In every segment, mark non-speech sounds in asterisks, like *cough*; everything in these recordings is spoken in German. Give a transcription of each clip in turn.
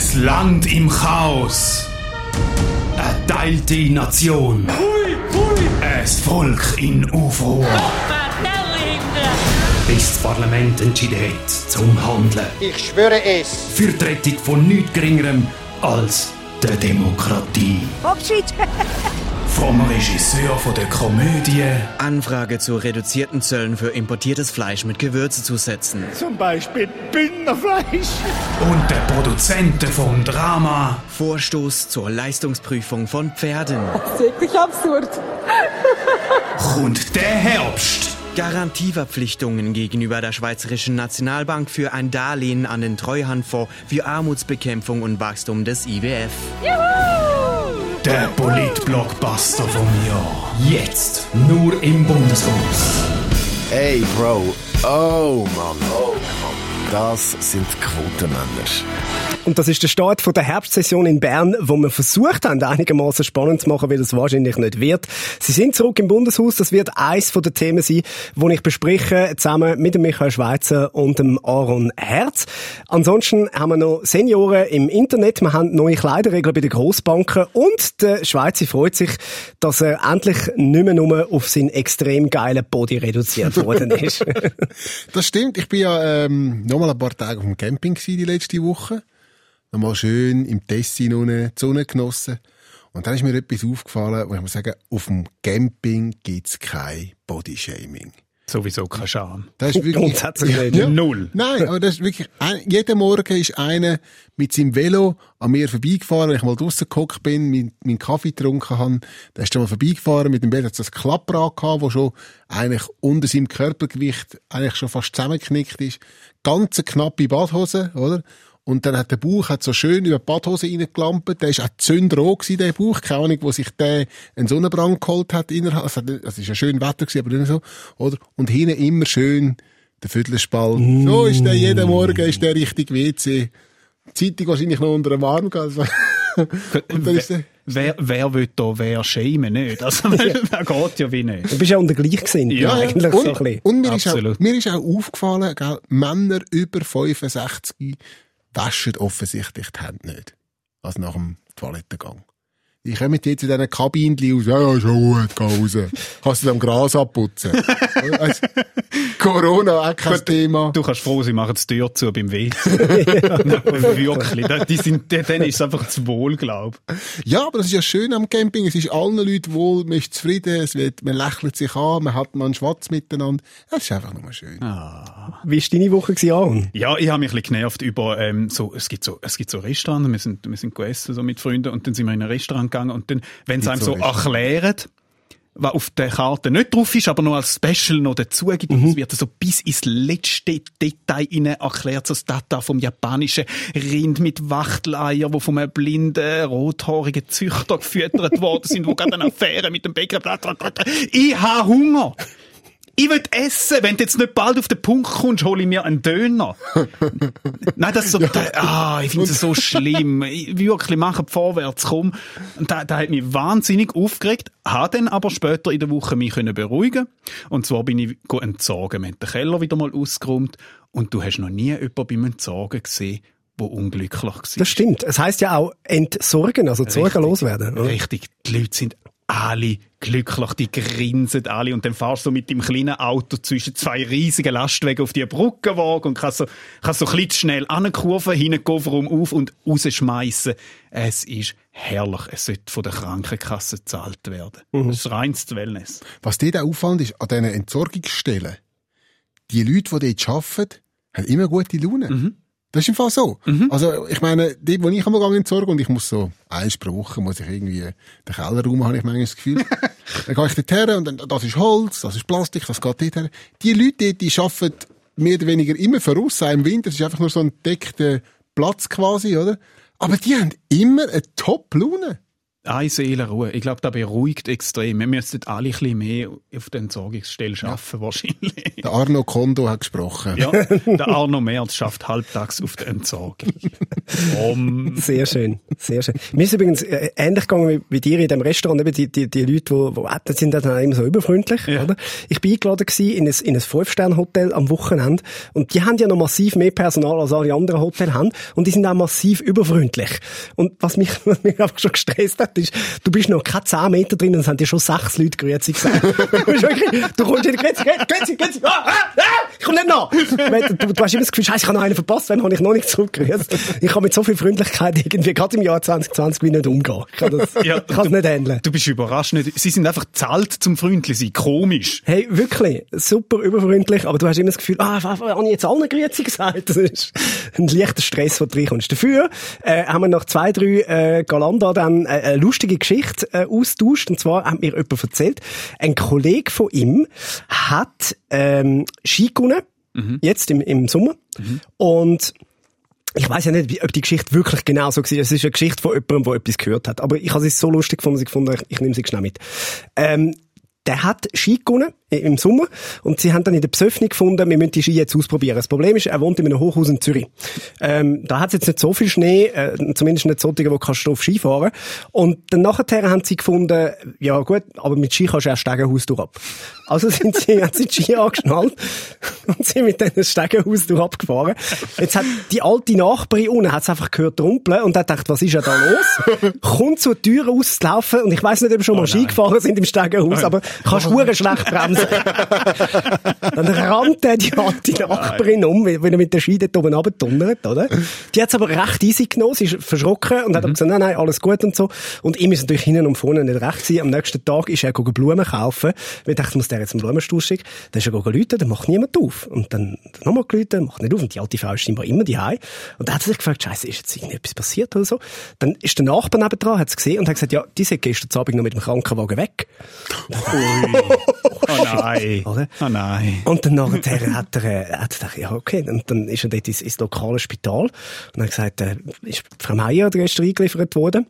Ein Land im Chaos. Eine teilte Nation. Ein Volk in Aufruhr. Bis das Parlament entschieden hat, zum Handeln. Ich schwöre es. Für die Rettung von nichts Geringerem als der Demokratie. Abschied! *laughs* Vom Regisseur von der Komödie Anfrage zu reduzierten Zöllen für importiertes Fleisch mit Gewürze zu setzen. Zum Beispiel Bündnerfleisch. und der Produzenten vom Drama Vorstoß zur Leistungsprüfung von Pferden. Das ist wirklich absurd. kommt der Herbst. Garantieverpflichtungen gegenüber der Schweizerischen Nationalbank für ein Darlehen an den Treuhandfonds für Armutsbekämpfung und Wachstum des IWF. Der Polit-Blockbuster vom Jahr. Jetzt nur im Bundeshaus. Ey, Bro. Oh, Mann. Oh. Das sind Quotenmänner. Und das ist der Start von der Herbstsession in Bern, wo wir versucht haben, einigermaßen spannend zu machen, weil das wahrscheinlich nicht wird. Sie sind zurück im Bundeshaus. Das wird eins von den Themen sein, die ich bespreche, zusammen mit dem Michael Schweizer und dem Aaron Herz. Ansonsten haben wir noch Senioren im Internet. Wir haben neue Kleiderregeln bei den Grossbanken und der Schweizer freut sich, dass er endlich nicht mehr nur auf seinen extrem geilen Body reduziert worden ist. *laughs* Das stimmt. Ich bin ja ähm, nochmal ein paar Tage auf dem Camping gewesen, die letzte Woche. Nochmal schön im Tessin unten die Sonne genossen. Und dann ist mir etwas aufgefallen, wo ich muss sagen, auf dem Camping gibt's kein Bodyshaming. Sowieso kein Scham. Das ist wirklich, Grundsätzlich nicht. Ja. Null. Nein, aber das ist wirklich, ein, jeden Morgen ist einer mit seinem Velo an mir vorbeigefahren, wenn ich mal draussen gehockt bin, meinen mein Kaffee getrunken habe, der ist schon mal vorbeigefahren, mit dem Velo hat ein Klapprad gehabt, wo schon eigentlich unter seinem Körpergewicht eigentlich schon fast zusammengeknickt ist. Ganz eine knappe Badhose, oder? Und dann hat der Bauch hat so schön über die Badhose reingelampt. Der ist auch zündrot gewesen, der Bauch. Keine Ahnung, wo sich der einen Sonnenbrand geholt hat innerhalb. Also, es ist ja schön Wetter gewesen, aber nicht so, oder? Und hinten immer schön der Viertelspalt. So ist der jeden Morgen, ist der richtig WC. Die Zeitung wahrscheinlich noch unter dem Arm gehabt. Also. *laughs* Und dann ist der, Wer, wer will da wer schämen nicht? Also, *laughs* das geht ja wie nicht. Du bist ja unter Gleichgesinnt, ja, eigentlich und, so ein bisschen. und mir, ist auch, Absolut. mir ist auch aufgefallen, gell, Männer über 65 waschen offensichtlich die Hände nicht. Also nach dem Toilettengang. Ich komme jetzt in diesen Kabinen aus, ja, ja, schon gut, geh raus. Kannst du am Gras abputzen. *laughs* also, Corona, auch kein Thema. Du kannst froh sein, machen die Tür zu beim WC. *laughs* *laughs* Wirklich. Die sind, dann ist es einfach zu wohl, glaub. Ja, aber das ist ja schön am Camping. Es ist allen Leuten wohl, man ist zufrieden, es wird, man lächelt sich an, man hat mal einen Schwatz miteinander. Das ist einfach nur schön. Wie war deine Woche, Aaron? Ja, ich habe mich ein bisschen genervt über, ähm, so, es gibt so, es gibt so Restaurants, wir sind, wir sind gegessen, so mit Freunden, und dann sind wir in ein Restaurant gegangen, und dann, wenn sie einem so so erklären, was auf der Karte nicht drauf ist, aber noch als Special noch dazu gibt, und es wird so bis ins letzte Detail rein erklärt, so das Data vom japanischen Rind mit Wachteleier, wo von einem blinden, rothaarigen Züchter gefüttert worden sind, wo gerade eine Affäre mit dem Bäcker, ich habe Hunger! Ich will essen. Wenn du jetzt nicht bald auf den Punkt kommst, hole ich mir einen Döner. *laughs* Nein, das ist so, da, ah, ich finde es so schlimm. Ich, wirklich, machen vorwärts, komm. Und da, da hat mich wahnsinnig aufgeregt. Habe dann aber später in der Woche mich können beruhigen. Und zwar bin ich entsorgen. Wir haben den Keller wieder mal ausgeräumt. Und du hast noch nie jemanden beim Entsorgen gesehen, der unglücklich war. Das stimmt. Es heisst ja auch entsorgen, also Sorgen loswerden. oder? Richtig. Die Leute sind alle glücklich, die grinsen alle und dann fahrst du mit dem kleinen Auto zwischen zwei riesigen Lastwagen auf die Brückenwagen und kannst so, kannst so klein schnell ankurven, hinten Kofferraum auf und rausschmeißen. Es ist herrlich. Es sollte von der Krankenkasse gezahlt werden. Das ist reines Wellness. Was dort auch auffällt, ist, an diesen Entsorgungsstellen, die Leute, die dort arbeiten, haben immer gute Laune. Das ist im Fall so. Also, ich meine, dort, wo ich einmal gegangen und ich muss so, eins pro Woche muss ich irgendwie, den Kellerraum habe ich manchmal das Gefühl. *laughs* dann gehe ich dort her und dann, das ist Holz, das ist Plastik, das geht dort her. Die Leute dort, die arbeiten mehr oder weniger immer voraus, auch im Winter, es ist einfach nur so ein deckter Platz quasi, oder? Aber die haben immer eine Top-Laune. Eine Seelenruhe. Ich glaube, das beruhigt extrem. Wir müssten alle ein bisschen mehr auf der Entsorgungsstelle arbeiten, wahrscheinlich. Der Arno Kondo hat gesprochen. Ja, *laughs* der Arno Merz schafft halbtags auf der Entsorgung. Um. Sehr schön, sehr schön. Mir ist übrigens äh, ähnlich gegangen wie, wie dir in dem Restaurant, eben die, die, die Leute, die, die essen, sind dann immer so überfreundlich, Ja. oder? Ich bin eingeladen gewesen in ein, in ein Fünf-Sterne-Hotel am Wochenende und die haben ja noch massiv mehr Personal als alle anderen Hotels haben und die sind auch massiv überfreundlich. Und was mich, *laughs* was mich einfach schon gestresst hat, ist, du bist noch keine 10 Meter drin und es haben dir schon sechs Leute Grüezi gesagt. *laughs* du, bist wirklich, du kommst die Grüezi, Grüezi, Grüezi, ah, ah, ah, ich komm nicht nach. Du, du hast immer das Gefühl, Scheiße, ich habe noch einen verpasst, wenn habe ich noch nicht zurückgerührt. Ich kann mit so viel Freundlichkeit irgendwie, gerade im Jahr 2020, wie nicht umgehen. Ich kann das, Ja, ich kann es nicht handeln. Du bist überrascht. Nicht? Sie sind einfach zahlt zum freundlich sein. Komisch. Hey, wirklich, super überfreundlich, aber du hast immer das Gefühl, ah, habe ich jetzt allen Grüezi gesagt? Das ist ein leichter Stress, du reinkommst. Dafür äh, haben wir nach zwei, drei äh, Galanda dann äh, eine lustige Geschichte äh, austauscht. Und zwar hat mir jemand erzählt, ein Kollege von ihm hat ähm, Ski gewonnen, jetzt im, im Sommer. Und ich weiß ja nicht, wie, ob die Geschichte wirklich genau so war. Es ist eine Geschichte von jemandem, der etwas gehört hat. Aber ich habe es so lustig gefunden, dass ich habe, ich, ich nehme sie schnell mit. Ähm, der hat Ski gewonnen i- im Sommer und sie haben dann in der Besöffnung gefunden, wir müssen die Ski jetzt ausprobieren. Das Problem ist, er wohnt in einem Hochhaus in Zürich. Ähm, da hat es jetzt nicht so viel Schnee, äh, zumindest nicht so, wo kannst du auf Ski fahren. Und dann nachher haben sie gefunden, ja gut, aber mit Ski kannst du erst Stegenhaus durch ab. Also *laughs* sind sie, haben sie die Ski angeschnallt und sind mit diesem Stegenhaus abgefahren. Jetzt hat die alte Nachbarin unten hat's einfach gehört rumpeln und hat gedacht, was ist ja da los? Kommt zur Tür rauslaufen und ich weiß nicht, ob wir schon mal Ski gefahren sind im Stegenhaus, aber kannst hure schlecht bremsen. Dann rannte die alte Nachbarin um, wenn er mit der Ski dort oben runtertunnert, oder? Die hat's aber recht easy genommen, sie ist verschrocken und hat aber gesagt, nein, nein, alles gut und so. Und ihm ist natürlich hinten und vorne nicht recht gewesen. Am nächsten Tag ist er gegangen Blumen kaufen. Wir dachten, muss der jetzt einen Blumenstrauß schicken. Dann ist er gegangen läuten, dann macht niemand auf. Und dann, nochmal geläutet, macht nicht auf. Und die alte Frau ist scheinbar immer die Und dann hat sie sich gefragt, Scheiße, ist jetzt irgendetwas passiert oder so? Dann ist der Nachbar nebendran, hat es gesehen und hat gesagt, ja, die sind gestern Abend noch mit dem Krankenwagen weg. *laughs* Oh nein. Oder? Oh nein. Und dann nachher hat er, äh, hat er gedacht, ja, okay, und dann ist er dort ins, ins lokale Spital und hat gesagt, äh, ist Frau Meier gestern eingeliefert worden.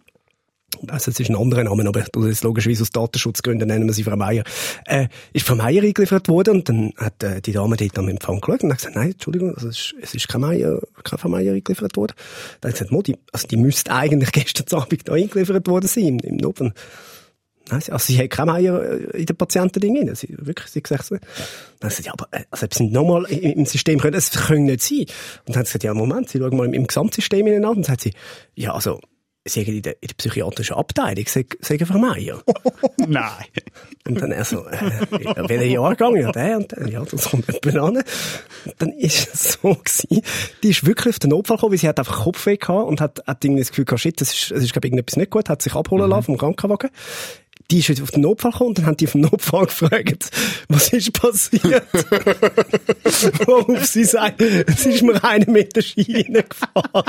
Also, es ist ein anderer Name, aber das logischerweise aus Datenschutzgründen nennen wir sie Frau Meier. Äh, ist Frau Meier eingeliefert worden und dann hat äh, die Dame dort am Empfang geschaut und hat gesagt, nein, Entschuldigung, also es, ist, es ist keine Meier, keine Frau Meier eingeliefert worden. Dann hat sie gesagt, Modi, also die müsste eigentlich *laughs* gestern Abend da eingeliefert worden sein, im, im sie- also sie hat keine Meier äh, in den Patientending rein. Sie, wirklich, sie gesagt so. Dann hat sie gesagt, ja, aber, äh, also, ob sie nochmal im System können, das können nicht sein. Und dann hat sie gesagt, ja, Moment, sie schauen mal im, im Gesamtsystem hinein an. Und dann sagt sie, ja, also, sie haben in der, in der psychiatrischen Abteilung, sagen, sagen Frau Meier. *laughs* Nein. Und dann er so, äh, ja, welcher Jahrgang? Ja, der und der. Ja, das kommt jemand an. Und dann ist es so gewesen, die ist wirklich auf den Notfall gekommen, weil sie hat einfach Kopfweh gehabt und hat, hat irgendwie das Gefühl gehabt, shit, das ist, das ist, glaube ich, irgendetwas nicht gut, hat sich abholen lassen vom Krankenwagen. Die ist jetzt auf den Notfall gekommen und dann haben die vom Notfall *laughs* gefragt, was ist passiert? *laughs* Worauf sie sagt, es ist mir einer mit der Schiene gefahren.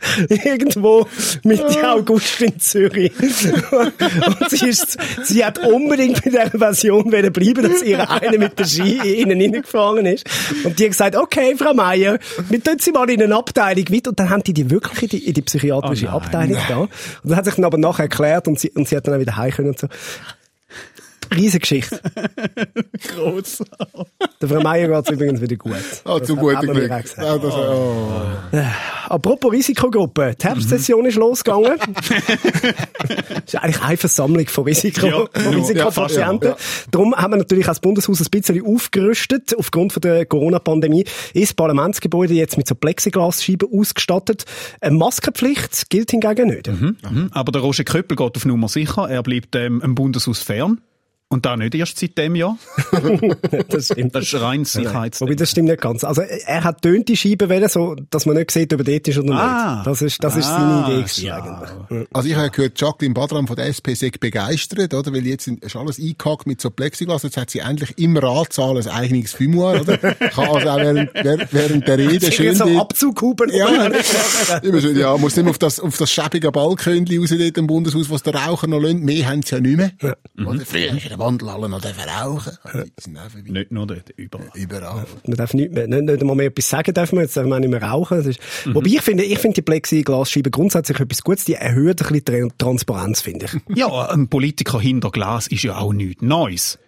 *laughs* Irgendwo Mitte August in Zürich. *laughs* Und sie, ist, sie hat unbedingt bei dieser Version bleiben, dass ihr einer mit der Ski innen reingefahren ist. Und die hat gesagt, okay, Frau Meier, wir tun sie mal in eine Abteilung weiter. Und dann haben die die wirklich in die, in die psychiatrische Oh nein. Abteilung da. Und dann hat sich dann aber nachher erklärt und sie, und sie hat dann auch wieder heim können und so. Riesengeschichte. *laughs* Gross. Der Frau Meier geht's übrigens wieder gut. Ah, Das zu man Glück. gesagt. Ah, das, oh. Apropos Risikogruppe. Die Herbstsession ist losgegangen. *laughs* ist eigentlich eine Versammlung von, Risiko, Ja, von ja, Risikopatienten. ja, Darum haben wir natürlich als Bundeshaus ein bisschen aufgerüstet. Aufgrund von der Corona-Pandemie ist das Parlamentsgebäude jetzt mit so Plexiglasscheiben ausgestattet. Eine Maskenpflicht gilt hingegen nicht. Mhm. Aber der Roger Köppel geht auf Nummer sicher. Er bleibt ähm, im Bundeshaus fern. Und da nicht erst seit dem Jahr. *laughs* Das stimmt. Das ist rein Sicherheits. Wobei, das stimmt nicht ganz. Also, er hat tönt die Scheibe wählen, so, dass man nicht sieht, ob er dort ist oder Ah. nicht. Das ist, das ist Ah, seine Idee schau. eigentlich. Also ich habe gehört, Jacqueline Badram von der SP sei begeistert, oder? Weil jetzt ist alles eingehackt mit so Plexiglas. Jetzt hat sie endlich im Ratssaal ein eigenes Fumoir, oder? Kann also auch während, während- der Rede schön so dort- Abzughuben. Ja, immer schön, *laughs* ja, muss nicht mehr auf das, auf das schäbige Balkönchen raus dort im Bundeshaus, was der Raucher noch lönt. Mehr haben sie ja nicht mehr. Oder früher, den Wandel alle noch dürfen rauchen. Auch vorbei. Nicht nur dort, überall. Überall. Man darf nicht mehr, nicht, nicht einmal mehr etwas sagen dürfen wir, jetzt dürfen wir auch nicht mehr rauchen. Ist, Wobei ich finde, ich finde die Plexiglasscheiben grundsätzlich etwas Gutes, die erhöhen ein bisschen Transparenz, finde ich. Ja, ein Politiker hinter Glas ist ja auch nichts Neues.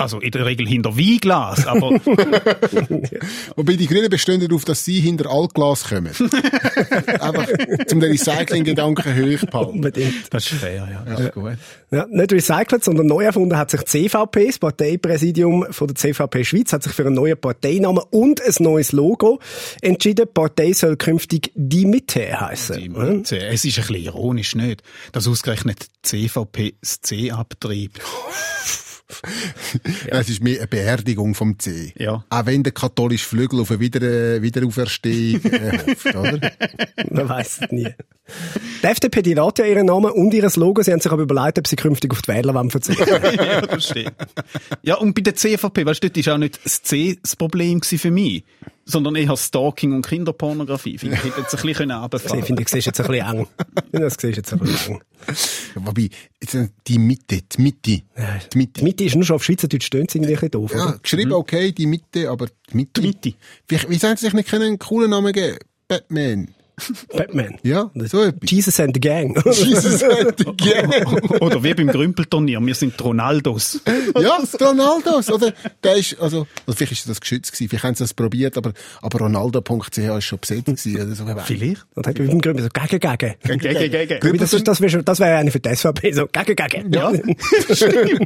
Also in der Regel hinter Weinglas, aber *laughs* Wobei die Grünen bestehen darauf, dass sie hinter Altglas kommen. *laughs* Einfach zum den Recycling-Gedanken hochzuhalten. Unbedingt. das ist fair, ja. Das ist gut. Ja, nicht recycelt, sondern neu erfunden hat sich die CVP, das Parteipräsidium von der CVP Schweiz, hat sich für einen neuen Parteinamen und ein neues Logo entschieden. Die Partei soll künftig die Mitte heißen. Die Mitte. Es ist ein bisschen ironisch, nicht? Dass ausgerechnet die CVP das C abtreibt. *laughs* Es ist mehr eine Beerdigung vom C. Ja. Auch wenn der katholische Flügel auf eine Wieder äh, Wiederauferstehung äh, hofft, oder? *laughs* Man weiß es nie. Die FDP, die lässt ja ihren Namen und ihr Logo. Sie haben sich aber überlegt, ob sie künftig auf die Wählerwand verzichten. *laughs* ja, das stimmt. Ja, und bei der CVP, weißt du, dort war auch nicht das C das Problem für mich, sondern eher Stalking und Kinderpornografie. Finde ich, hätte jetzt ein bisschen Ich runterfahren finde, ich sehe jetzt ein bisschen eng. Ich Das siehst jetzt ein bisschen eng. *laughs* Wobei, äh, die Mitte, die Mitte, die Die Mitte. Mitte ist nur schon auf Schweizerdeutsch, stöhnt irgendwie ein bisschen doof. Ja, oder? geschrieben wie die Mitte, aber die Mitte. Die Mitte. Wie, wie sollen sie sich nicht einen coolen Namen geben? Batman. Batman. Ja, so etwas. Jesus and the Gang. Jesus and the *laughs* Gang. Oder wie beim Grümpelturnier, wir sind Ronaldos. Ja, Ronaldos, oder? Der ist, also, also vielleicht ist das geschützt gewesen, vielleicht haben sie das probiert, aber, aber Ronaldo.ch ist schon besetzt gewesen, oder so. *laughs* Vielleicht. Und dann mit dem Gründen so, gegen, gegen. Gegen, gegen. Wobei, Das, ist- das wäre das wär eine für die SVP, so, gegen, gegen. Ja, *laughs* Sehr schön.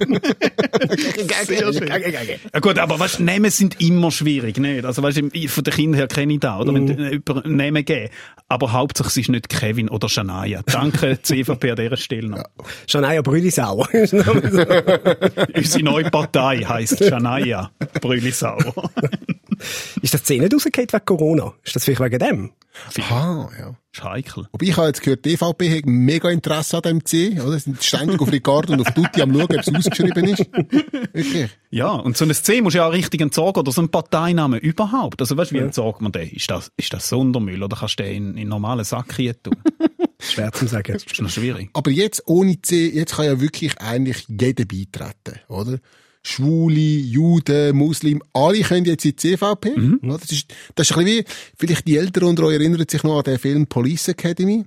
Gegen, gegen. Ja gut, aber weißt, Namen sind immer schwierig, nicht? Also weißt, ich- von den Kindern her kenne ich das, oder? Wenn du jemanden einen Namen geben. Aber hauptsächlich es ist nicht Kevin oder Shania. Danke, *laughs* CVP an dieser Stelle noch. Shania Brülisauer. *laughs* Unsere neue Partei heisst Shania Brüllisauer. *laughs* ist das 10 nicht rausgefallen wegen Corona? Ist das vielleicht wegen dem? Aha, ja. Ist heikel. Wobei ich habe jetzt gehört, die DVP hat mega Interesse an dem C, oder? Sie sind ständig auf Ricardo und auf Tutti am schauen, ob es ausgeschrieben ist. Wirklich. Ja, und so ein C muss ja auch richtig entsorgen, oder so ein Parteinamen überhaupt. Also weißt du, wie entsorgt man den? Ist das, ist das Sondermüll, oder kannst du den in, in einen normalen Sack hier tun? *laughs* Schwer zu sagen. Das ist noch schwierig. Aber jetzt ohne C, jetzt kann ja wirklich eigentlich jeder beitreten, oder? Schwule, Juden, Muslim, alle können jetzt in die CVP. oder? Das, ist, das ist ein bisschen wie, vielleicht die Eltern unter euch erinnern sich noch an den Film Police Academy.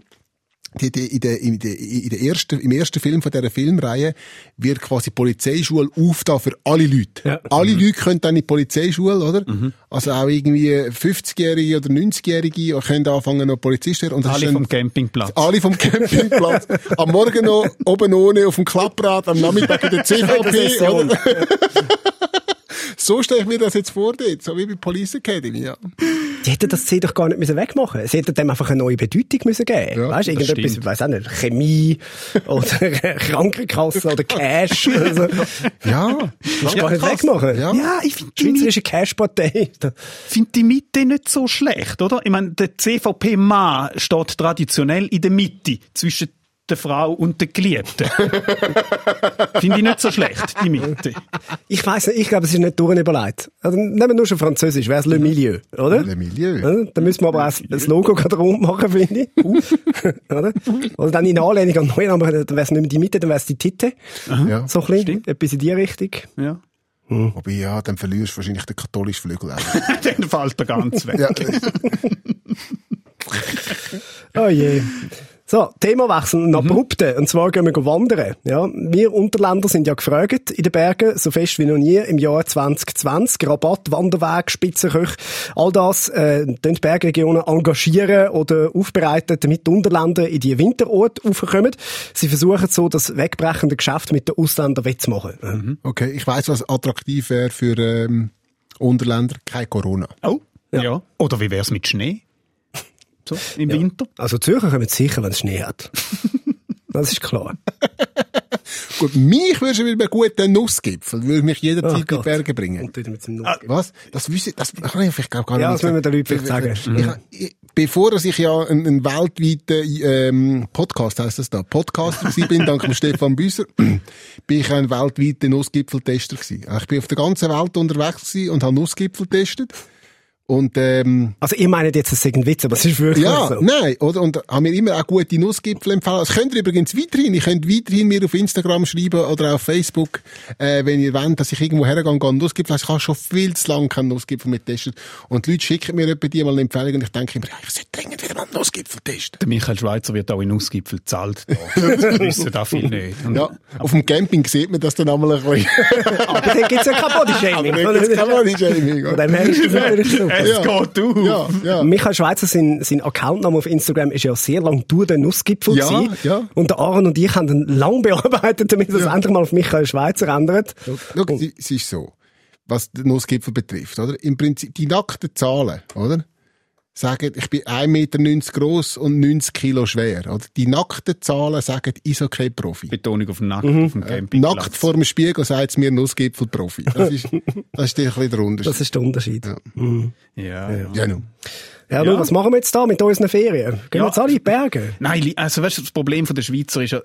Die, die, in der, in der, in der ersten, Im ersten Film von dieser Filmreihe wird quasi Polizeischule aufgetan für alle Leute. Ja. Alle Leute können dann in die Polizeischule, oder? Also auch irgendwie 50-Jährige oder 90-Jährige können anfangen noch Polizist zu werden. Und Alle vom Campingplatz. alle vom Campingplatz. *laughs* am Morgen noch oben ohne auf dem Klapprad, am Nachmittag in der CVP. Oder? So stelle ich mir das jetzt vor, dort, so wie bei Police Academy. Ja. Die hätten das C doch gar nicht müssen wegmachen müssen. Sie hätten dem einfach eine neue Bedeutung müssen geben Ja, Weißt du, irgendetwas, stimmt. ich weiss auch nicht, Chemie *laughs* oder Krankenkasse oder Cash. Also, Ja, kannst du gar nicht wegmachen. Ja. Ja, ich finde die, Mitte- Schweizerische Cash-Partei. find die Mitte nicht so schlecht, oder? Ich meine, der CVP-Mann steht traditionell in der Mitte zwischen der Frau und der Geliebten. *laughs* Finde ich nicht so schlecht, die Mitte. Ich weiss nicht, ich glaube, es ist nicht durchüberlegt. Also, nehmen wir nur schon Französisch, wäre es Le Milieu, oder? Le Milieu. Ja, Dann müssen wir aber auch das Logo gerade rund machen, finde ich. *laughs* oder? Oder dann in Anlehnung an neuen Namen, dann wäre es nicht mehr die Mitte, dann wäre es die Titte. Ja. So ein bisschen, etwas in die Richtung. Ja. Wobei, ja, dann verlierst du wahrscheinlich den katholischen Flügel auch. *laughs* Dann fällt er ganz weg. Oh je. So, Themawechsel, ein abrupte. Und zwar gehen wir wandern. Ja, wir Unterländer sind ja gefragt in den Bergen, so fest wie noch nie im Jahr 2020. Rabatt, Wanderweg, Spitzenköche, all das, äh, die Bergregionen engagieren oder aufbereiten, damit die Unterländer in die Winterorte aufkommen. Sie versuchen so, das wegbrechende Geschäft mit den Ausländern wettzumachen. Okay, ich weiss, was attraktiv wäre für ähm, Unterländer. Kein Corona. Oh, ja. Oder wie wär's mit Schnee? So, im Winter? Also Zürcher kommen sicher, wenn es Schnee hat. *laughs* Das ist klar. *laughs* Gut, mich würdest du mit einem guten Nussgipfel, würde mich jederzeit in die. Berge bringen. Und wieder mit dem Ah, was? Das wüsste das kann ich vielleicht gar gar Ja, nicht das müssen wir den Leuten vielleicht sagen. Ich, ich, bevor ich ja ein, ein weltweiter ähm, Podcast heisst das da, Podcaster gewesen bin, *laughs* dank dem Stefan Büsser, *clears throat* bin ich ein weltweiter Nussgipfeltester gewesen. Ich bin auf der ganzen Welt unterwegs gewesen und habe Nussgipfel getestet. Und, ähm, Also ihr meint jetzt, es ist ein Witz, aber es ist wirklich ja, so. nein, oder? Und haben mir immer auch gute Nussgipfel empfehlen. Das könnt ihr übrigens weiterhin. Ihr könnt weiterhin mir auf Instagram schreiben oder auf Facebook, äh, wenn ihr wollt, dass ich irgendwo hergehe und Nussgipfel. Ich habe schon viel zu lange keinen Nussgipfel mit testen. Und die Leute schicken mir etwa die mal eine Empfehlung und ich denke immer, ja, ich sollte dringend wieder mal einen Nussgipfel testen. Der Michael Schweizer wird auch in Ausgipfel gezahlt. Das *laughs* wissen da viel nicht. Ja, auf dem Camping sieht man das dann einmal ein *laughs* bisschen. Aber dann gibt's ja kein Aber Bodyshaming. dann gibt's kein Bodyshaming, Von dem her ist das natürlich so. Es Ja. geht auf. Ja, ja. Michael Schweizer, sein, sein Accountname auf Instagram ist ja sehr lang «Du, der Nussgipfel» Ja, gewesen. ja. Und der Aaron und ich haben ihn lang bearbeitet, damit er es endlich mal auf Michael Schweizer ändert. Schau, es- es ist so, was den Nussgipfel betrifft, oder? Im Prinzip, die nackten Zahlen, oder? Sagen, ich bin 1,90 Meter gross und 90 Kilo schwer, oder? Die nackten Zahlen sagen, ich bin kein Profi. Betonung auf Nackt auf dem Campingplatz. Nackt vor dem Spiegel sagt es mir Nussgipfel-Profi. Das ist, *laughs* das ist ein bisschen der Unterschied. Das ist der Unterschied. Ja. Ja, ja. ja, nun. Ja, nun, was machen wir jetzt da mit unseren Ferien? Gehen wir Ja. jetzt alle in die Berge? Nein, also weißt du, das Problem von der Schweizer ist ja,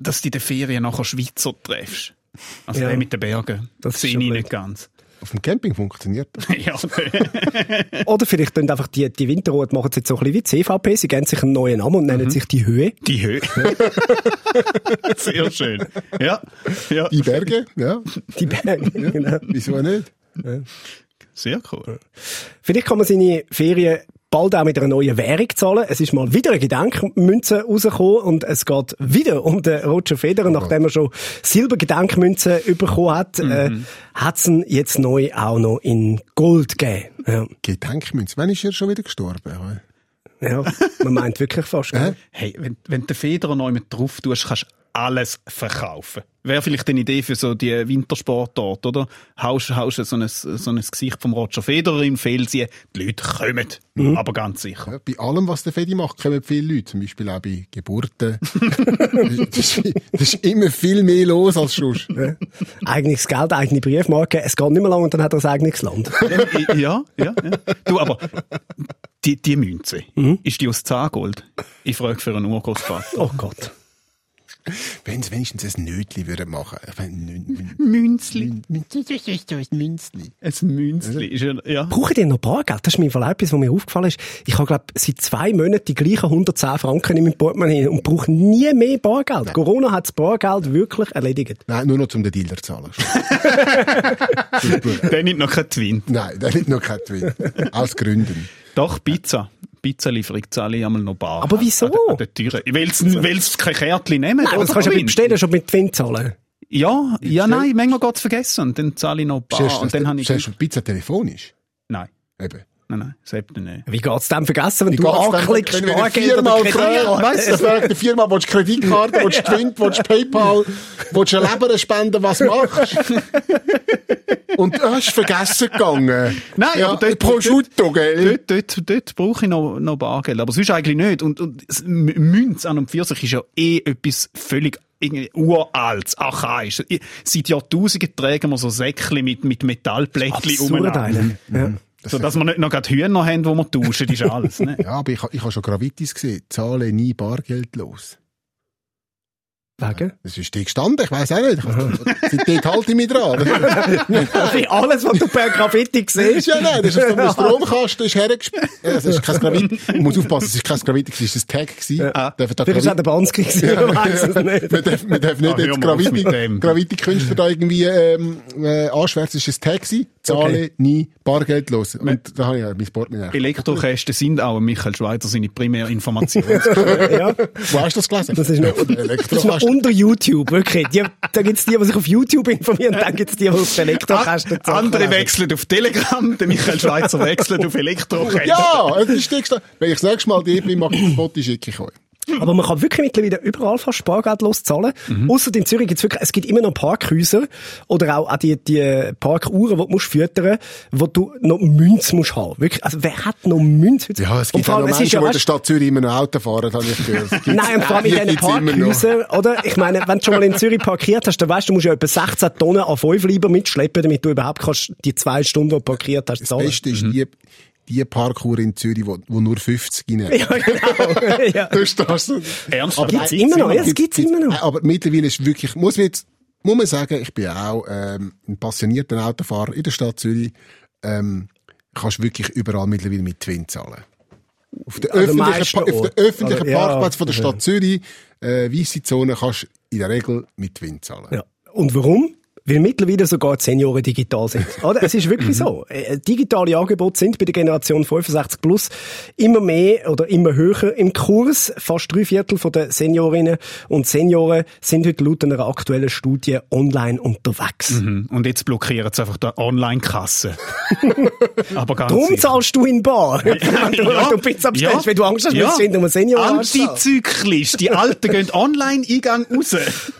dass du in den Ferien nachher Schweizer triffst. Also Ja. mit den Bergen. Das sehe ich nicht ganz. Auf dem Camping funktioniert das. *laughs* ja, *laughs* Oder vielleicht tun einfach die, die Winterrot machen es jetzt so ein bisschen wie CVP. Sie geben sich einen neuen Namen und nennen sich die Höhe. die Höhe. *laughs* Sehr schön. Ja, ja. Die Berge, ja. Die Berge, genau. Wieso nicht? Sehr cool. Vielleicht kann man seine Ferien bald auch mit einer neuen Währung zahlen. Es ist mal wieder eine Gedenkmünze rausgekommen und es geht wieder um den Roger Federer. Nachdem er schon Silbergedenkmünzen bekommen hat, äh, hat es ihn jetzt neu auch noch in Gold gegeben. Ja, Gedenkmünze. Wann ist er schon wieder gestorben? ja man meint wirklich fast. gell? *laughs* Hey, wenn, wenn du den Federer neu mit drauf tust, kannst du alles verkaufen. Wäre vielleicht eine Idee für so die Wintersportart, oder? Haust, haust du so ein, so ein Gesicht vom Roger Federer im Felsen, die Leute kommen. Aber ganz sicher. Ja, bei allem, was der Fedi macht, kommen viele Leute. Zum Beispiel auch bei Geburten. *laughs* das, ist, das ist immer viel mehr los als sonst. Ja. Eigenes Geld, eigene Briefmarke. Es geht nicht mehr lange und dann hat er ein eigenes Land. *laughs* ja, ja, ja. Du, aber die, die Münze, ist die aus Zahngold? Ich frage für einen Urgroßvater. Oh Gott. Wenn sie wenigstens ein Nötli würden machen. Ich Münzli. Das ist ein Münzli. Ein Münzli. Ja. Brauchen die noch Bargeld? Das ist mir voll etwas, was mir aufgefallen ist. Ich habe, glaube seit zwei Monaten die gleichen 110 Franken in meinem Portemonnaie und brauche nie mehr Bargeld. Corona hat das Bargeld wirklich erledigt. Nein, nur noch zum den Dealer zu zahlen. *laughs* Dann nicht noch kein Twin. Nein, der hat noch kein Twin. Aus Gründen. Doch, Pizza. Pizzalieferung zahle ich einmal noch bar. Aber wieso? An, der- an der Türe. Weil sie kein Kärtchen nehmen. Nein, aber das kannst du ja mit bestellen, schon mit Twin zahlen. Ja, ja, nein, manchmal geht's vergessen. Und dann zahle ich noch bar. Du Und dann habe ich... bestellst du Pizza telefonisch? Nein, Eben. Nein, nein, selbst nicht. Wie geht's dem vergessen, wenn Wie du anklickst, wenn du Bargeld viermal fragst, weißt du, fragt die Firma, willst du Kreditkarte, willst *laughs* du Twint, willst du Paypal, willst du eine Leber spenden, was machst du? Und du hast vergessen gegangen. Nein, ja, aber dort- Prosciutto, gell? Dort, dort, dort brauche ich noch, noch Bargeld. Aber sonst eigentlich nicht. Und, und das Münz an und für sich ist ja eh etwas völlig irgendwie uraltes, archaisch. Seit Jahrtausenden tragen wir so Säckchen mit, mit Metallplättchen Absurd umeinander. eigentlich. Ja. So dass wir nicht noch gerade Hühner haben, die wir tauschen, ist *laughs* alles. Ne? Ja, aber ich, ich habe schon Gravitis gesehen. Zahle nie Bargeld los. Wegen? Das ist die gestanden, ich weiss auch nicht. Seitdem *laughs* halte ich mich dran. Also alles, was du per Graffiti Das siehst. ja nein, das ist so ein *laughs* Stromkasten, ist hergespielt. Das ist kein Gravitti. Man muss aufpassen, es ist kein Gravitti, es ist ein Tag gewesen. Ja. Darf da Vielleicht war es auch der Banski gewesen, man weiss es nicht. Man darf, man darf nicht hör jetzt auf. Gravitti-Künstler da irgendwie, ähm, äh, anschwärzen. Es ist ein Tag gewesen. Zahle Okay. nie Bargeld los. Und da habe ich ja mein Portemonnaie. Elektrokästen sind auch Michael Schweizer seine primäre Information. *laughs* Ja. Wo hast du das gelesen? Das ist noch, das ist noch unter YouTube, wirklich. Die, da gibt's die, die sich auf YouTube informieren, dann gibt's die, die auf den Elektrokasten Ah, Andere wechseln auf Telegram, der Michael Schweizer wechselt auf Elektrokästen. Ja, es ist die. Wenn ich das nächste Mal die bin, mache ich ein Foto, schicke ich euch. Aber man kann wirklich mittlerweile überall fast Spargeldlos zahlen. Mhm. Ausser in Zürich gibt's wirklich, es gibt immer noch Parkhäuser oder auch, auch die, die Parkuhren, die du musst füttern, wo du noch Münz musst haben. Wirklich, also wer hat noch Münz? heute? Ja, es gibt vor auch noch allem, Menschen, ja, die in der Stadt Zürich immer noch Auto fahren, habe ich gehört. *laughs* Das Nein, und vor allem in Die diesen. Parkhäusern, oder? Ich meine, wenn du schon mal in Zürich parkiert hast, dann weißt du, du musst ja etwa 16 Tonnen an 5 lieber mitschleppen, damit du überhaupt kannst, die zwei Stunden, die du parkiert hast, Das zahlen. Beste ist die, die Parkour in Zürich, wo, wo nur 50 rein. Ja, genau. *laughs* ja. Du stehst. Ernsthaft? Gibt's immer noch, ja, es gibt's immer noch. Aber mittlerweile ist wirklich, muss man jetzt, muss man sagen, ich bin auch ähm, ein passionierter Autofahrer in der Stadt Zürich. Ähm, kannst du wirklich überall mittlerweile mit Twin zahlen. Auf den öffentlichen, meisten Pa- auf der öffentlichen ja, Parkplatz von der. Stadt Zürich, äh, weisse Zone, kannst du in der Regel mit Twin zahlen. Ja. Und warum? Weil mittlerweile sogar die Senioren digital sind. *laughs* Oder? Es ist wirklich so. Äh, Digitale Angebote sind bei der Generation 65 plus immer mehr oder immer höher im Kurs. Fast drei Viertel von der Seniorinnen und Senioren sind heute laut einer aktuellen Studie online unterwegs. Mhm. Und jetzt blockieren sie einfach die Online-Kasse. *laughs* Aber ganz Darum sicher. zahlst du in Bar, *laughs* wenn du, Ja. wenn du Pizza bestellst, Ja. wenn du Angst hast, Ja. ja. du einem Senior Antizyklisch. Die Alten gehen Online-Eingang raus.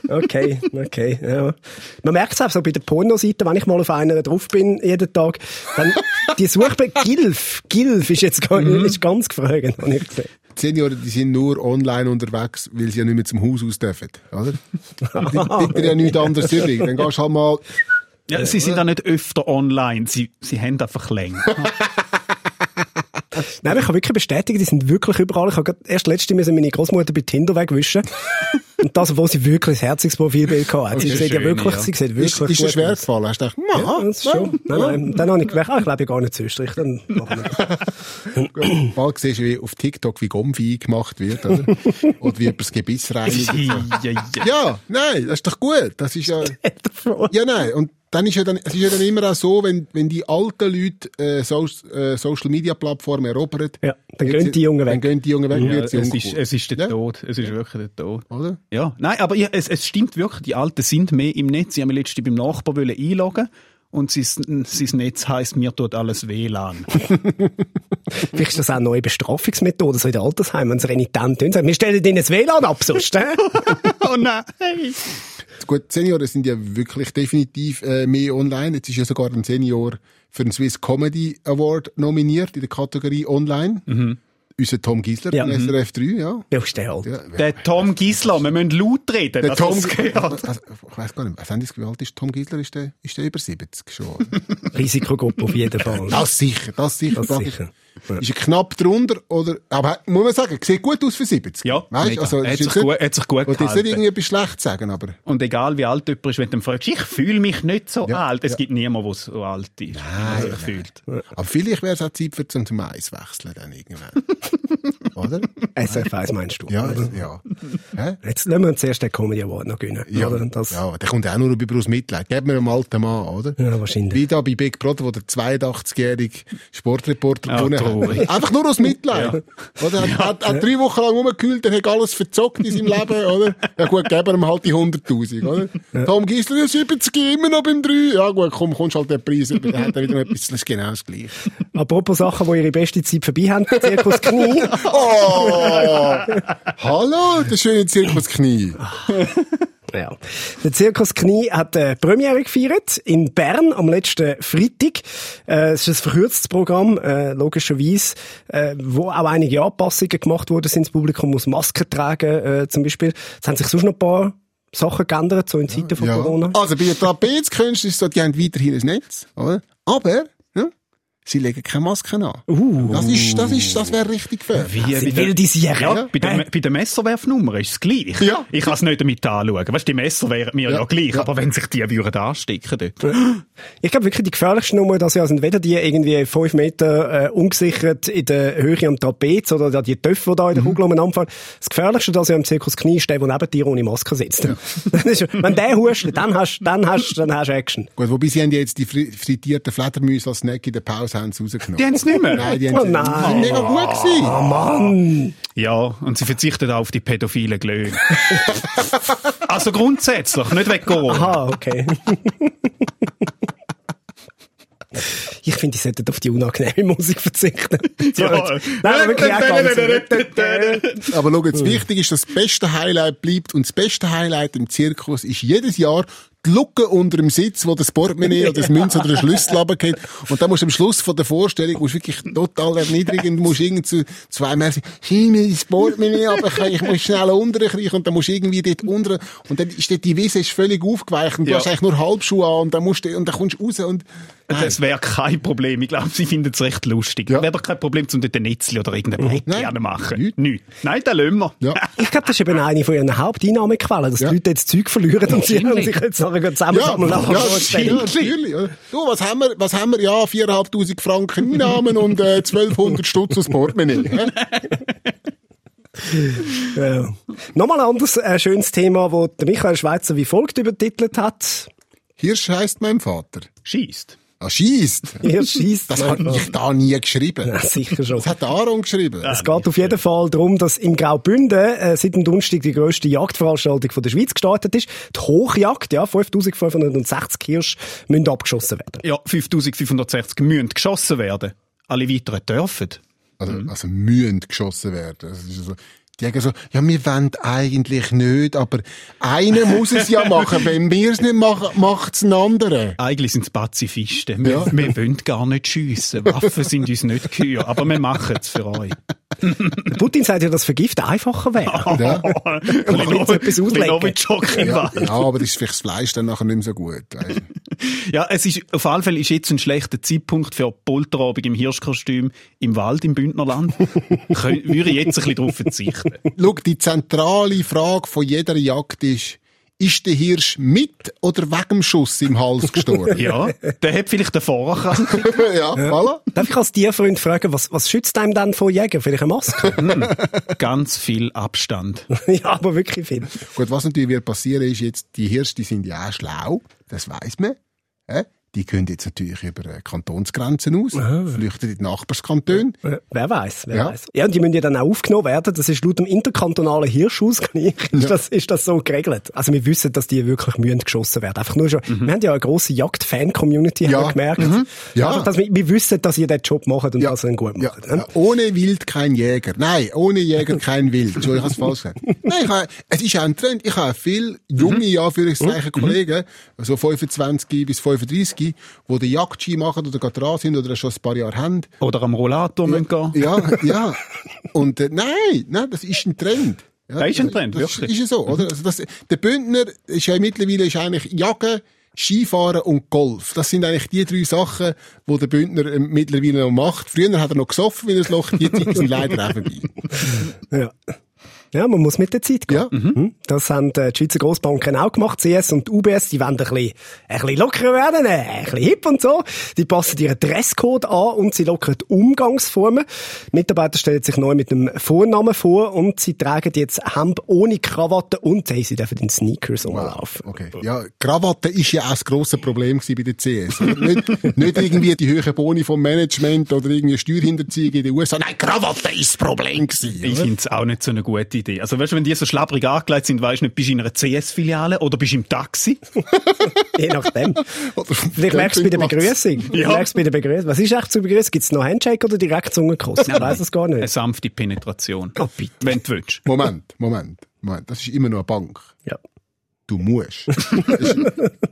Okay, okay, ja. Man merkt es auch so bei der Pornoseite, wenn ich mal auf einer drauf bin, jeden Tag, dann, *laughs* die Suche Gilf, Gilf ist jetzt gar, ist ganz gefragt, habe ich gesehen. Die Senioren, die sind nur online unterwegs, weil sie ja nicht mehr zum Haus aus dürfen, oder? *laughs* Die dir ja nichts anderes übrig. Dann gehst du halt mal, Ja, sie sind auch nicht öfter online. Sie, sie haben einfach länger. *laughs* *laughs* Nein, ich kann wirklich bestätigen, die sind wirklich überall. Ich habe erst letzte müssen meine Großmutter bei Tinder wegwischen. *laughs* Und das, obwohl sie wirklich ein Herzigsprofilbild hatte. Sie ist sieht ja wirklich, ja. sie sieht ist, wirklich ist dir gut schwer gefallen? Hast du gedacht, Ja, ja, das ist schon. Nein, nein. Dann habe ich gedacht, ah, ich lebe ja gar nicht zu Österreich. Dann. Bald *laughs* siehst du wie auf TikTok, wie Gomfi gemacht wird, oder? Oder wie jemand das Gebiss reinigt. ja, ja. Ja, nein, das ist doch gut. Das ist ja, ja, nein. Und dann ist ja dann, es ist ja dann immer auch so, wenn, wenn die alten Leute, äh, so, äh, Social Media Plattformen erobern. Ja, dann gehen die Jungen Dann weg. gehen die Jungen weg, Ja, es, ist, es ist der Ja. Tod. Es ist wirklich der Tod. Oder? Ja, nein, aber ja, es, es stimmt wirklich, die Alten sind mehr im Netz. Sie haben mich letztens beim Nachbar wollen einloggen und sein, sein Netz heisst, mir tut alles WLAN. *laughs* Vielleicht ist das auch eine neue Bestrafungsmethode, so in den Altersheimen, wenn sie renitent tun. sagen, Wir stellen ihnen das WLAN ab, sonst, *laughs* oh nein! *laughs* Gut, die Senioren sind ja wirklich definitiv äh, mehr online. Jetzt ist ja sogar ein Senior für den Swiss Comedy Award nominiert in der Kategorie Online. Unser Tom Gisler Ja, von mhm. SRF 3, ja. Ja, ist der alt. ja. Der Tom Gisler, wir müssen laut reden. Der Tom, gehört. also, ich weiß gar nicht, was haben die, wie alt ist Tom Gisler? Ist der, ist der über 70 schon? *laughs* Risikogruppe auf jeden Fall. das sicher, das sicher. Das sicher. Ja. Ist er knapp drunter, oder, aber muss man sagen, sieht gut aus für 70. Ja, weißt, also, hat ist sich nicht- gut- hat sich gut Und jetzt nicht gehalten. irgendwie etwas schlecht sagen, aber. Und egal wie alt jemand ist, wenn du ihn fragst, ich fühle mich nicht so Ja, alt. Es ja. gibt niemanden, der so alt ist, der sich fühlt. Aber vielleicht wäre es auch Zeit für zum, Eis wechseln dann irgendwann. *laughs* oder? SFS meinst du? Ja, oder? ja. Hä? Jetzt lassen wir uns zuerst den Comedy Award noch gönnen. Ja, Oder? Das, ja. ja, der kommt auch nur über aus Mitleid. Gib mir einem alten Mann, oder? wahrscheinlich. Wie da bei Big Brother, wo der 82-jährige Sportreporter Ja, gewonnen traurig. hat. *laughs* Einfach nur aus Mitleid. Oder? Er hat, hat drei Wochen lang rumgekühlt, er hat alles verzockt in seinem Leben, *laughs* oder? Ja gut, geben ihm halt die 100'000, oder? Tom Gisler, ja, 70 immer noch beim 3. Ja gut, komm, kommst halt den Preis über, dann hat er wieder etwas, das ist genau das Gleiche. *laughs* Apropos Sachen, die ihre beste Zeit vorbei haben, Zirkus Knie. Oh! Hallo, der schöne Zirkus Knie. Ja. Der Zirkus Knie hat äh, Premiere gefeiert in Bern am letzten Freitag. Äh, es ist ein verkürztes Programm, äh, logischerweise, äh, wo auch einige Anpassungen gemacht wurden. sind. Das Publikum muss Masken tragen, äh, zum Beispiel. Es haben sich sonst noch ein paar Sachen geändert, so in Zeiten von Ja. Corona. Also bei den Trapezkünsten ist es so, die haben weiterhin ein Netz, oder? Aber, sie legen keine Masken an. Das ist, das ist, das wäre richtig fair. Wie, Sie Sicher. Ja, bei der, bei der Messerwerfnummer ist es gleich. Ja. Ich kann es nicht damit anschauen. Weißt, die Messer wären mir ja, Ja. gleich, Ja. aber wenn sich die würden anstecken dort. Ich glaube wirklich, die gefährlichsten Nummer das Jahr sind weder die irgendwie fünf Meter äh, ungesichert in der Höhe am Trapez oder die Töpfe, die da in der Kugel umeinander fallen. Das gefährlichste das Jahr im Zirkus Knie ist der, neben dir ohne Maske sitzt. *laughs* Ist- Wenn der hustet, dann hast dann hast, dann hast du Action. Gut, wobei sie haben ja jetzt die fri- frittierten Fledermäuse als Snack in der Pause haben sie rausgenommen. Die haben es nicht mehr. Nein, die haben Oh sie, nein. die sind mega gut gewesen. Oh Mann! Ja, und sie verzichten auch auf die pädophilen Glöhne. *laughs* also grundsätzlich, nicht Corona. Aha, okay. *laughs* Ich finde, ich sollte auf die unangenehme Musik verzichten. So, *laughs* Ja. Nein, aber wirklich auch Aber schau, jetzt wichtig ist, dass das beste Highlight bleibt. Und das beste Highlight im Zirkus ist jedes Jahr die Lücke unter dem Sitz, wo das Portemonnaie *laughs* oder das Münz oder der Schlüssel runtergeht. Und dann musst du am Schluss von der Vorstellung, musst wirklich total erniedrigend, musst irgendwie zu zwei Männern sagen, mir das Portemonnaie aber ich muss schnell runterkriechen und dann musst du irgendwie dort unter, und dann ist dort die Wiese ist völlig aufgeweicht und du Ja. hast eigentlich nur Halbschuhe an und dann musst du, und dann kommst du raus und, Das wäre kein Problem. Ich glaube, sie finden es recht lustig. Ja. Wäre doch kein Problem, um dort ein Netzli oder irgendeine Brett Nein, gerne machen. nicht. Nicht. Nein, den lassen wir. Ja. Ich glaube, das ist eben eine von ihren Haupteinnahmequellen, dass Ja. die Leute jetzt Zeug verlieren und sie, können es nachher zusammensammeln ja, ja, natürlich. Du, was haben wir, was haben wir? Ja, 4'500 Franken Einnahmen und äh, 1200 Stutz aus Portemonnaie. *laughs* Ja. Nochmal ein anderes äh, schönes Thema, das der Michael Schweizer wie folgt übertitelt hat. Hirsch heisst mein Vater. Schießt. Ah, schießt. *laughs* Ihr schießt. Das habe ich da nie geschrieben. Ja, sicher schon. Das hat Aaron geschrieben. Es geht auf jeden Fall darum, dass im Graubünden äh, seit dem Donnerstag die grösste Jagdveranstaltung von der Schweiz gestartet ist. Die Hochjagd, ja, 5560 Hirsche müssen abgeschossen werden. Ja, 5560 müssen geschossen werden. Alle weiteren dürfen. Also, also mühen geschossen werden. Das ist so, die sagen so, ja, wir wollen eigentlich nicht, aber einer muss es ja machen. *laughs* Wenn wir es nicht machen, macht es ein anderer. Eigentlich sind es Pazifisten. Wir, Ja. wir wollen gar nicht schiessen. Waffen sind uns nicht geheuer. Aber wir machen es für euch. *laughs* Putin sagt ja, dass Vergiften einfacher wäre. Ja. *laughs* Ja, Wald. ja, aber das ist vielleicht das Fleisch dann nachher nicht mehr so gut. Weißt. du. Ja, es ist, auf alle Fälle ist jetzt ein schlechter Zeitpunkt für Polterabend im Hirschkostüm im Wald im Bündnerland. Würde ich jetzt ein bisschen darauf verzichten. *laughs* Schau, die zentrale Frage von jeder Jagd ist, ist der Hirsch mit oder wegen dem Schuss im Hals gestorben? *laughs* Ja, der hat vielleicht eine Vorerkrankung. *laughs* ja, voilà. Darf ich als Tierfreund fragen, was, was schützt einem dann vor Jäger? Vielleicht eine Maske? Ganz viel Abstand. ja, aber wirklich viel. Gut, was natürlich wird passieren ist jetzt, die Hirsche, die sind ja auch schlau, das weiß man. Hä? Die können jetzt natürlich über äh, Kantonsgrenzen aus, flüchten in die Nachbarskantone. Wer weiß, wer Ja. weiß. Ja, und die müssen ja dann auch aufgenommen werden. Das ist laut dem interkantonalen Hirschausgleich ist, das, ist das so geregelt. Also wir wissen, dass die wirklich müssen geschossen werden. Einfach nur schon, wir haben ja eine grosse Jagd-Fan-Community, Ja. haben wir gemerkt. Mhm. Ja. Einfach, dass wir, wir wissen, dass ihr den Job macht und dass ihr ihn gut Ja, macht. ja, ohne Wild kein Jäger. Nein, ohne Jäger kein Wild. *laughs* Entschuldigung, ich habe es falsch gesagt. Nein, ich habe, es ist auch ein Trend. Ich habe viele junge, ja, Anführungszeichen, Kollegen, so 25 bis 35, die den Jagdski machen oder gerade dran sind oder schon ein paar Jahre haben. Oder am Rollator müssen gehen. Ja, ja. Und äh, nein, nein, das ist ein Trend. Ja, Das ist ein Trend, das wirklich. Ist ja so, oder? Also das, der Bündner ist ja mittlerweile ist eigentlich Jagen, Skifahren und Golf. Das sind eigentlich die drei Sachen, die der Bündner äh, mittlerweile noch macht. Früher hat er noch gesoffen wie ein Loch, die sind leider auch vorbei. Ja. Ja, man muss mit der Zeit gehen. Ja. Mhm. Das haben äh, die Schweizer Grossbanken auch gemacht. CS und UBS, die wollen ein bisschen, ein bisschen lockerer werden, äh, ein bisschen hip und so. Die passen ihren Dresscode an und sie lockern die Umgangsformen. Die Mitarbeiter stellen sich neu mit einem Vornamen vor und sie tragen jetzt Hemd ohne Krawatte und hey, sie dürfen in Sneakers rumlaufen. Okay. Ja, Krawatte ist ja auch das grosse Problem bei der CS. nicht, *laughs* nicht irgendwie die höheren Boni vom Management oder irgendwie Steuerhinterziehung in den USA. Nein, Krawatte ist das Problem gewesen. Ich finde es auch nicht so eine gute Idee. Also weißt du, wenn die so schlapprig angelegt sind, weißt du nicht, bist du in einer CS-Filiale oder bist du im Taxi? *laughs* Je nachdem. Vielleicht merkst du bei der Begrüßung. Ja. Ja. Merkst du bei der Begrüßung. Was ist echt zur Begrüßung? Gibt es noch Handshake oder direkt Zungenkuss? Ich weiß es gar Eine nicht. sanfte Penetration. Oh, bitte. Wenn du willst. Moment, Moment, Moment. Das ist immer noch eine Bank. Ja. Du musst. Ist-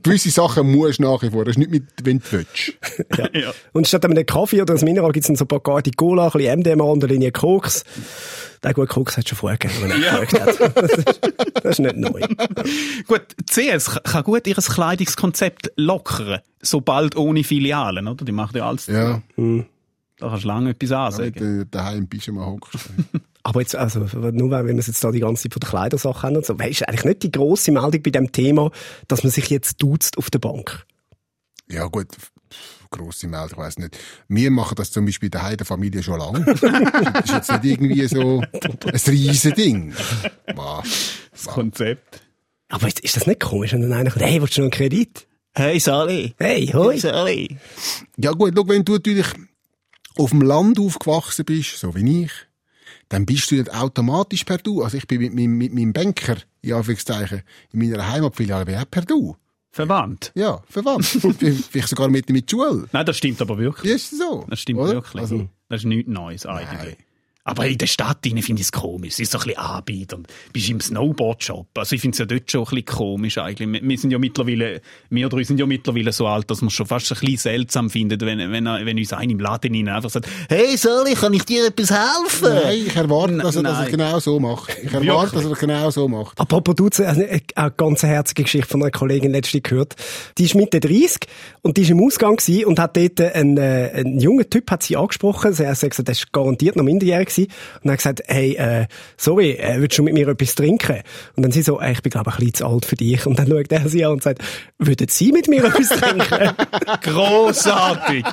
Gewisse Sachen musst du nach wie vor. Das ist nicht mit, wenn du willst. Ja. Und statt einem Kaffee oder einem Mineral gibt es dann so Bacardi Cola, ein bisschen MDMA und eine Linie Koks. Der gute Koks hat schon vorher gegeben, wenn er gefragt hat. Das ist, das ist nicht neu. *laughs* Gut, CS kann gut ihr Kleidungskonzept lockern, sobald ohne Filialen, oder? Die macht ja alles. Ja. Da kannst du lange etwas ansagen. Wenn du daheim bist und mal hockst. *laughs* Aber jetzt, also, nur weil wir es jetzt da die ganze Zeit von der Kleidersache haben und so, weisst du eigentlich nicht die grosse Meldung bei dem Thema, dass man sich jetzt duzt auf der Bank? Ja, gut. Grosse Meldung, ich weiss nicht. Wir machen das zum Beispiel daheim in der Familie schon lange. *laughs* das ist jetzt nicht irgendwie so ein riesen Ding. Das Konzept. Aber jetzt, ist das nicht komisch, wenn dann einer kommt, hey, willst du noch einen Kredit? Hey, Sally. Hey, hoi. Sally. Ja gut, schau, wenn du natürlich auf dem Land aufgewachsen bist, so wie ich, dann bist du nicht automatisch per Du. Also ich bin mit meinem, mit meinem Banker, in Anführungszeichen, in meiner Heimatfiliale bin ich auch per Du. Verwandt. Ja, verwandt. *laughs* Vielleicht sogar mit die Schule. Nein, das stimmt aber wirklich. Ist so? Das stimmt Oder? wirklich. Also, das ist nichts Neues eigentlich. Nein. Aber in der Stadt finde ich es komisch. Es ist so ein bisschen Anbieter. Und bist im Snowboard-Shop. Also ich finde es ja dort schon ein bisschen komisch eigentlich. Wir sind ja mittlerweile, wir drei sind ja mittlerweile so alt, dass man es schon fast ein bisschen seltsam findet, wenn, wenn, wenn uns einer im Laden hinein einfach sagt, hey Sally, kann ich dir etwas helfen? Nein, ich erwarte, dass er das genau so macht. Ich erwarte, dass er das genau so macht. Apropos Duzen, eine, eine ganz herzige Geschichte von einer Kollegin letztens gehört. Die ist Mitte 30 und die ist im Ausgang und hat dort einen, äh, einen jungen Typ hat sie angesprochen. Sie hat gesagt, der ist garantiert noch minderjährig gewesen. Und hat gesagt, hey, äh, sorry, äh, willst du mit mir etwas trinken? Und dann sie so, äh, ich bin glaube ich ein bisschen zu alt für dich. Und dann schaut er sie an und sagt, würden Sie mit mir etwas trinken? *laughs* Grossartig!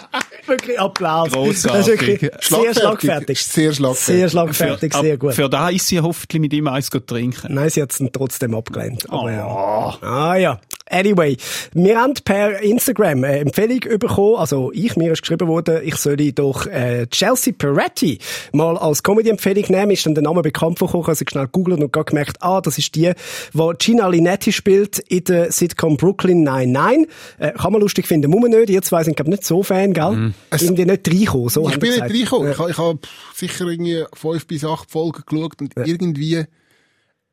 wirklich Applaus. Grossartig. Das ist wirklich sehr schlagfertig. Sehr schlagfertig. Sehr schlagfertig, sehr Ab- gut. Für da ist sie hoffentlich mit ihm eins gut trinken. Nein, sie hat es dann trotzdem abgelehnt. Aber Oh. ja. Ah ja. Anyway, wir haben per Instagram eine Empfehlung bekommen, also ich, mir ist geschrieben worden, ich solle doch äh, Chelsea Peretti mal als Comedy-Empfehlung nehmen. Ist dann der Name bekannt vorgekommen, also ich schnell googelt und gerade gemerkt, ah, das ist die, wo Gina Linetti spielt in der Sitcom Brooklyn Nine-Nine. Äh, kann man lustig finden, muss man nicht. Ihr zwei sind, glaube ich, nicht so Fan, gell? Irgendwie nicht reinkommen, so Ich bin nicht reingekommen. Ich, ha- ich habe sicher irgendwie fünf bis acht Folgen geschaut und irgendwie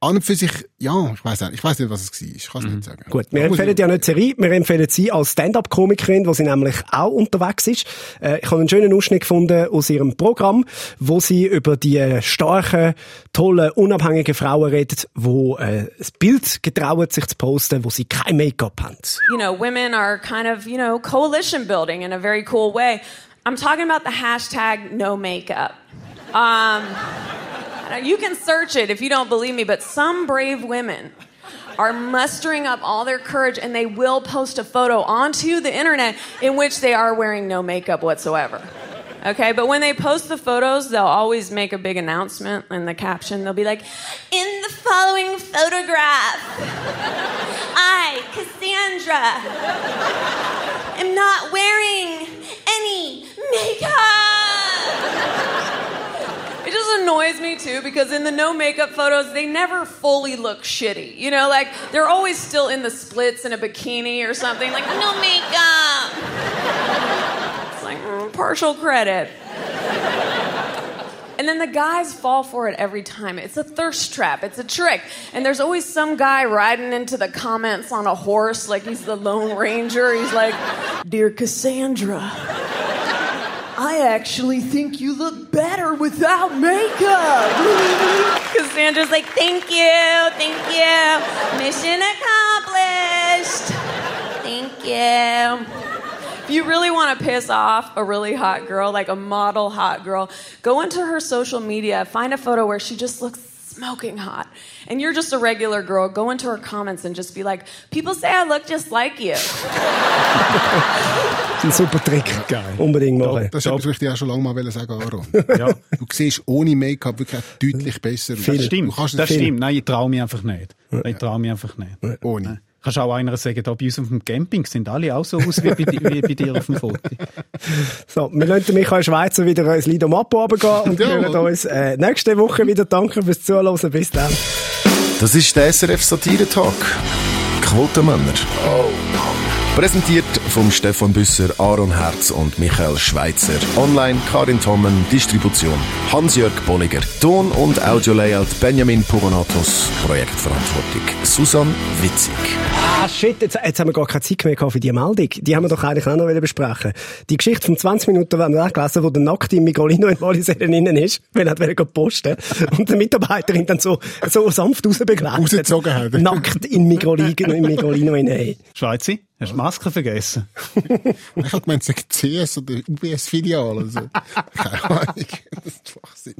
an und für sich, ja, ich weiß nicht, ich weiß nicht, was es war. Ich kann es nicht sagen. Gut, wir empfehlen ich- ja nicht Serie, wir empfehlen sie als Stand-up-Komikerin, wo sie nämlich auch unterwegs ist. Äh, ich habe einen schönen Ausschnitt gefunden aus ihrem Programm, wo sie über die starken, tollen, unabhängigen Frauen redet, wo äh, das Bild getrauen, sich zu posten, wo sie kein Make-up haben. you know, women are kind of, you know, coalition building in a very cool way. I'm talking about the hashtag no makeup. Um, you can search it if you don't believe me, but some brave women are mustering up all their courage and they will post a photo onto the internet in which they are wearing no makeup whatsoever. Okay, but when they post the photos, they'll always make a big announcement in the caption. They'll be like, in the following photograph, I, Cassandra, am not wearing any makeup. Annoys me too because in the no makeup photos, they never fully look shitty. You know, like they're always still in the splits in a bikini or something, like no makeup. It's like mm, partial credit. And then the guys fall for it every time. It's a thirst trap. It's a trick. And there's always some guy riding into the comments on a horse like he's the Lone Ranger. He's like, Dear Cassandra, I actually think you look better without makeup. Cassandra's like, Thank you, thank you. Mission accomplished. Thank you. If you really want to piss off a really hot girl, like a model hot girl, go into her social media, find a photo where she just looks smoking hot. And you're just a regular girl, go into her comments and just be like, people say I look just like you. *laughs* Das ist ein super Trick. Geil. Unbedingt machen. Das was ich dir auch schon lange mal sagen Aaron. Ja. Du siehst ohne Make-up wirklich deutlich besser aus. Du Stimmt, das stimmt. Nein, ich traue mich einfach nicht. Ich traue mich einfach nicht. ohne. Kannst auch einer sagen, da bei uns auf dem Camping sind alle auch so aus wie bei, di- wie bei dir auf dem Foto. *laughs* So, wir lassen Michael Schweizer wieder ins Lido Mappo runtergehen und Ja, hören uns äh, nächste Woche wieder. Danke fürs Zuhören. Bis dann. Das ist der SRF Satire-Talk. Quotenmänner. Präsentiert vom Stefan Büsser, Aaron Herz und Michael Schweitzer. Online Karin Tommen, Distribution Hans-Jörg Bolliger. Ton- und Audio-Layout Benjamin Pogonatos. Projektverantwortung Susan Witzig. Ah, shit, jetzt, jetzt haben wir gar keine Zeit mehr gehabt für die Meldung. Die haben wir doch eigentlich auch noch wieder besprechen. Die Geschichte von 20 Minuten haben wir auch gelesen, wo der nackt im Migrolino in Wallisellen innen ist, weil er wollte posten. Und der Mitarbeiterin dann so, so sanft rausbegleitet. Rausgezogen hat. Nackt in Migrolino, im Migrolino innen. Schweizi, hast du Maske vergessen? *laughs* Ich habe gemeint, es CS oder UBS-Filiale. Also, keine Ahnung. *laughs* Das ist Schwachsinn.